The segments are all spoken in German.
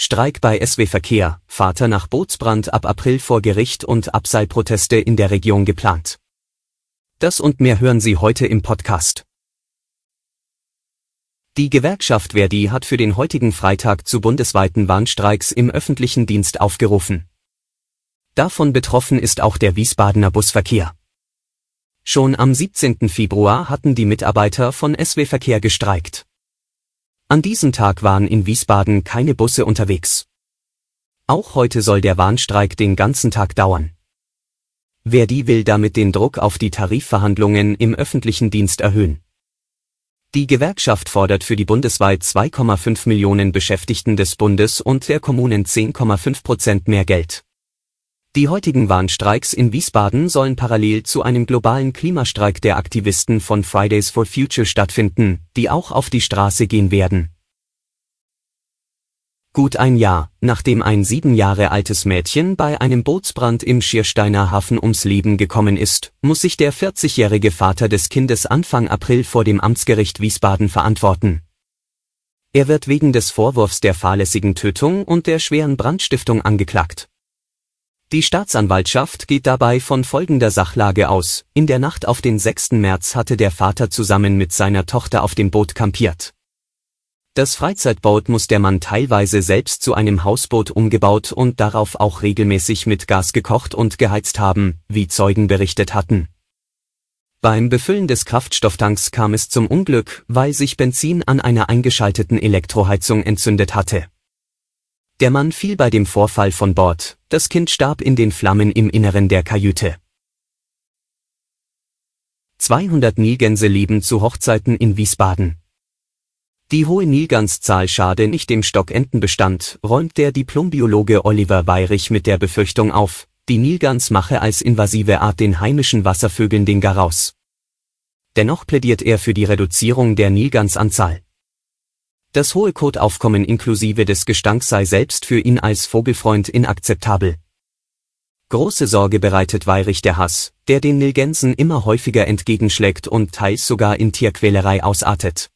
Streik bei SW Verkehr, Vater nach Bootsbrand ab April vor Gericht und Abseilproteste in der Region geplant. Das und mehr hören Sie heute im Podcast. Die Gewerkschaft Verdi hat für den heutigen Freitag zu bundesweiten Warnstreiks im öffentlichen Dienst aufgerufen. Davon betroffen ist auch der Wiesbadener Busverkehr. Schon am 17. Februar hatten die Mitarbeiter von SW Verkehr gestreikt. An diesem Tag waren in Wiesbaden keine Busse unterwegs. Auch heute soll der Warnstreik den ganzen Tag dauern. Verdi will damit den Druck auf die Tarifverhandlungen im öffentlichen Dienst erhöhen. Die Gewerkschaft fordert für die bundesweit 2,5 Millionen Beschäftigten des Bundes und der Kommunen 10,5 Prozent mehr Geld. Die heutigen Warnstreiks in Wiesbaden sollen parallel zu einem globalen Klimastreik der Aktivisten von Fridays for Future stattfinden, die auch auf die Straße gehen werden. Gut ein Jahr, nachdem ein sieben Jahre altes Mädchen bei einem Bootsbrand im Schiersteiner Hafen ums Leben gekommen ist, muss sich der 40-jährige Vater des Kindes Anfang April vor dem Amtsgericht Wiesbaden verantworten. Er wird wegen des Vorwurfs der fahrlässigen Tötung und der schweren Brandstiftung angeklagt. Die Staatsanwaltschaft geht dabei von folgender Sachlage aus. In der Nacht auf den 6. März hatte der Vater zusammen mit seiner Tochter auf dem Boot kampiert. Das Freizeitboot muss der Mann teilweise selbst zu einem Hausboot umgebaut und darauf auch regelmäßig mit Gas gekocht und geheizt haben, wie Zeugen berichtet hatten. Beim Befüllen des Kraftstofftanks kam es zum Unglück, weil sich Benzin an einer eingeschalteten Elektroheizung entzündet hatte. Der Mann fiel bei dem Vorfall von Bord, das Kind starb in den Flammen im Inneren der Kajüte. 200 Nilgänse leben zu Hochzeiten in Wiesbaden. Die hohe Nilganszahl schade nicht dem Stockentenbestand, räumt der Diplombiologe Oliver Weyrich mit der Befürchtung auf, die Nilgans mache als invasive Art den heimischen Wasservögeln den Garaus. Dennoch plädiert er für die Reduzierung der Nilgansanzahl. Das hohe Kotaufkommen inklusive des Gestanks sei selbst für ihn als Vogelfreund inakzeptabel. Große Sorge bereitet Weirich der Hass, der den Nilgensen immer häufiger entgegenschlägt und teils sogar in Tierquälerei ausartet.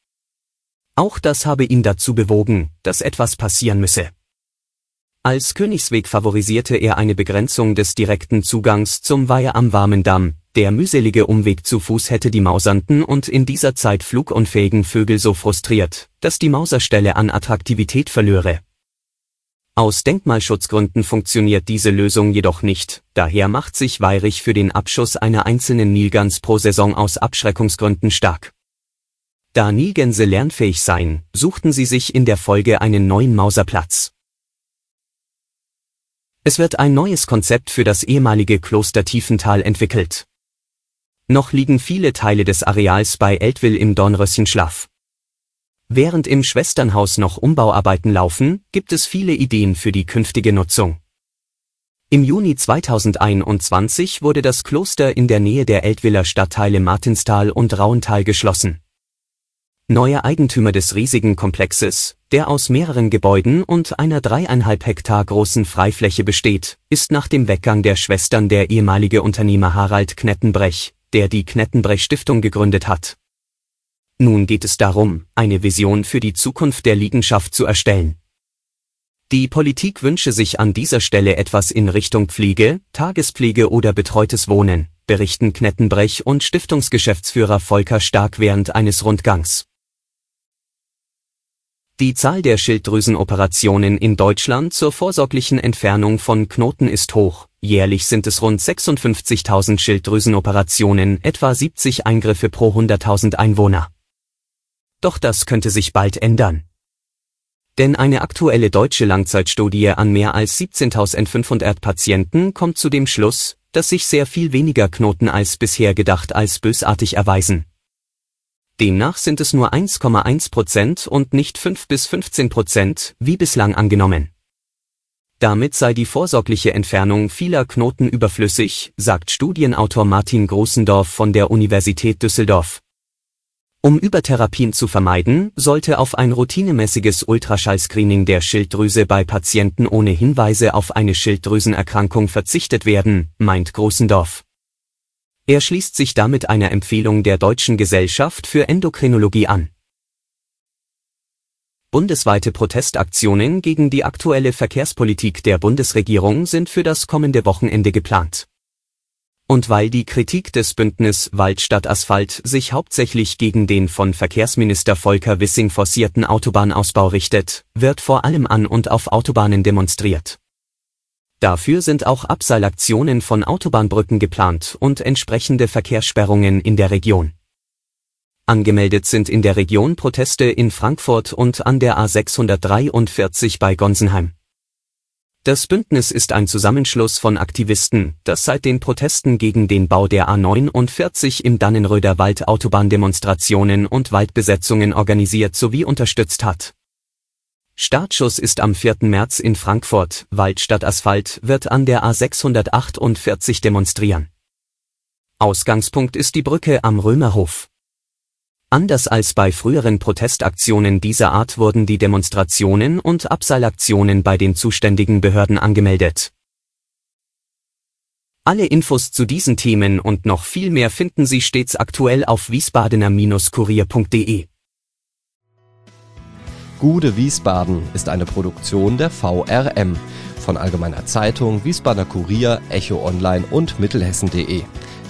Auch das habe ihn dazu bewogen, dass etwas passieren müsse. Als Königsweg favorisierte er eine Begrenzung des direkten Zugangs zum Weiher am Warmen Damm, der mühselige Umweg zu Fuß hätte die mausernden und in dieser Zeit flugunfähigen Vögel so frustriert, dass die Mauserstelle an Attraktivität verlöre. Aus Denkmalschutzgründen funktioniert diese Lösung jedoch nicht, daher macht sich Weirich für den Abschuss einer einzelnen Nilgans pro Saison aus Abschreckungsgründen stark. Da Nilgänse lernfähig seien, suchten sie sich in der Folge einen neuen Mauserplatz. Es wird ein neues Konzept für das ehemalige Kloster Tiefental entwickelt. Noch liegen viele Teile des Areals bei Eltville im Dornröschen schlaff. Während im Schwesternhaus noch Umbauarbeiten laufen, gibt es viele Ideen für die künftige Nutzung. Im Juni 2021 wurde das Kloster in der Nähe der Eltviller Stadtteile Martinstal und Rauental geschlossen. Neuer Eigentümer des riesigen Komplexes, der aus mehreren Gebäuden und einer dreieinhalb Hektar großen Freifläche besteht, ist nach dem Weggang der Schwestern der ehemalige Unternehmer Harald Knettenbrech, der die Knettenbrech Stiftung gegründet hat. Nun geht es darum, eine Vision für die Zukunft der Liegenschaft zu erstellen. Die Politik wünsche sich an dieser Stelle etwas in Richtung Pflege, Tagespflege oder betreutes Wohnen, berichten Knettenbrech und Stiftungsgeschäftsführer Volker Stark während eines Rundgangs. Die Zahl der Schilddrüsenoperationen in Deutschland zur vorsorglichen Entfernung von Knoten ist hoch. Jährlich sind es rund 56.000 Schilddrüsenoperationen, etwa 70 Eingriffe pro 100.000 Einwohner. Doch das könnte sich bald ändern. Denn eine aktuelle deutsche Langzeitstudie an mehr als 17.500 Patienten kommt zu dem Schluss, dass sich sehr viel weniger Knoten als bisher gedacht als bösartig erweisen. Demnach sind es nur 1,1 Prozent und nicht 5 bis 15 Prozent, wie bislang angenommen. Damit sei die vorsorgliche Entfernung vieler Knoten überflüssig, sagt Studienautor Martin Großendorf von der Universität Düsseldorf. Um Übertherapien zu vermeiden, sollte auf ein routinemäßiges Ultraschallscreening der Schilddrüse bei Patienten ohne Hinweise auf eine Schilddrüsenerkrankung verzichtet werden, meint Großendorf. Er schließt sich damit einer Empfehlung der Deutschen Gesellschaft für Endokrinologie an. Bundesweite Protestaktionen gegen die aktuelle Verkehrspolitik der Bundesregierung sind für das kommende Wochenende geplant. Und weil die Kritik des Bündnis Wald statt Asphalt sich hauptsächlich gegen den von Verkehrsminister Volker Wissing forcierten Autobahnausbau richtet, wird vor allem an und auf Autobahnen demonstriert. Dafür sind auch Abseilaktionen von Autobahnbrücken geplant und entsprechende Verkehrssperrungen in der Region. Angemeldet sind in der Region Proteste in Frankfurt und an der A643 bei Gonsenheim. Das Bündnis ist ein Zusammenschluss von Aktivisten, das seit den Protesten gegen den Bau der A49 im Dannenröder Wald Autobahndemonstrationen und Waldbesetzungen organisiert sowie unterstützt hat. Startschuss ist am 4. März in Frankfurt, Wald statt Asphalt wird an der A648 demonstrieren. Ausgangspunkt ist die Brücke am Römerhof. Anders als bei früheren Protestaktionen dieser Art wurden die Demonstrationen und Abseilaktionen bei den zuständigen Behörden angemeldet. Alle Infos zu diesen Themen und noch viel mehr finden Sie stets aktuell auf wiesbadener-kurier.de. Gude Wiesbaden ist eine Produktion der VRM von Allgemeiner Zeitung, Wiesbadener Kurier, Echo Online und Mittelhessen.de.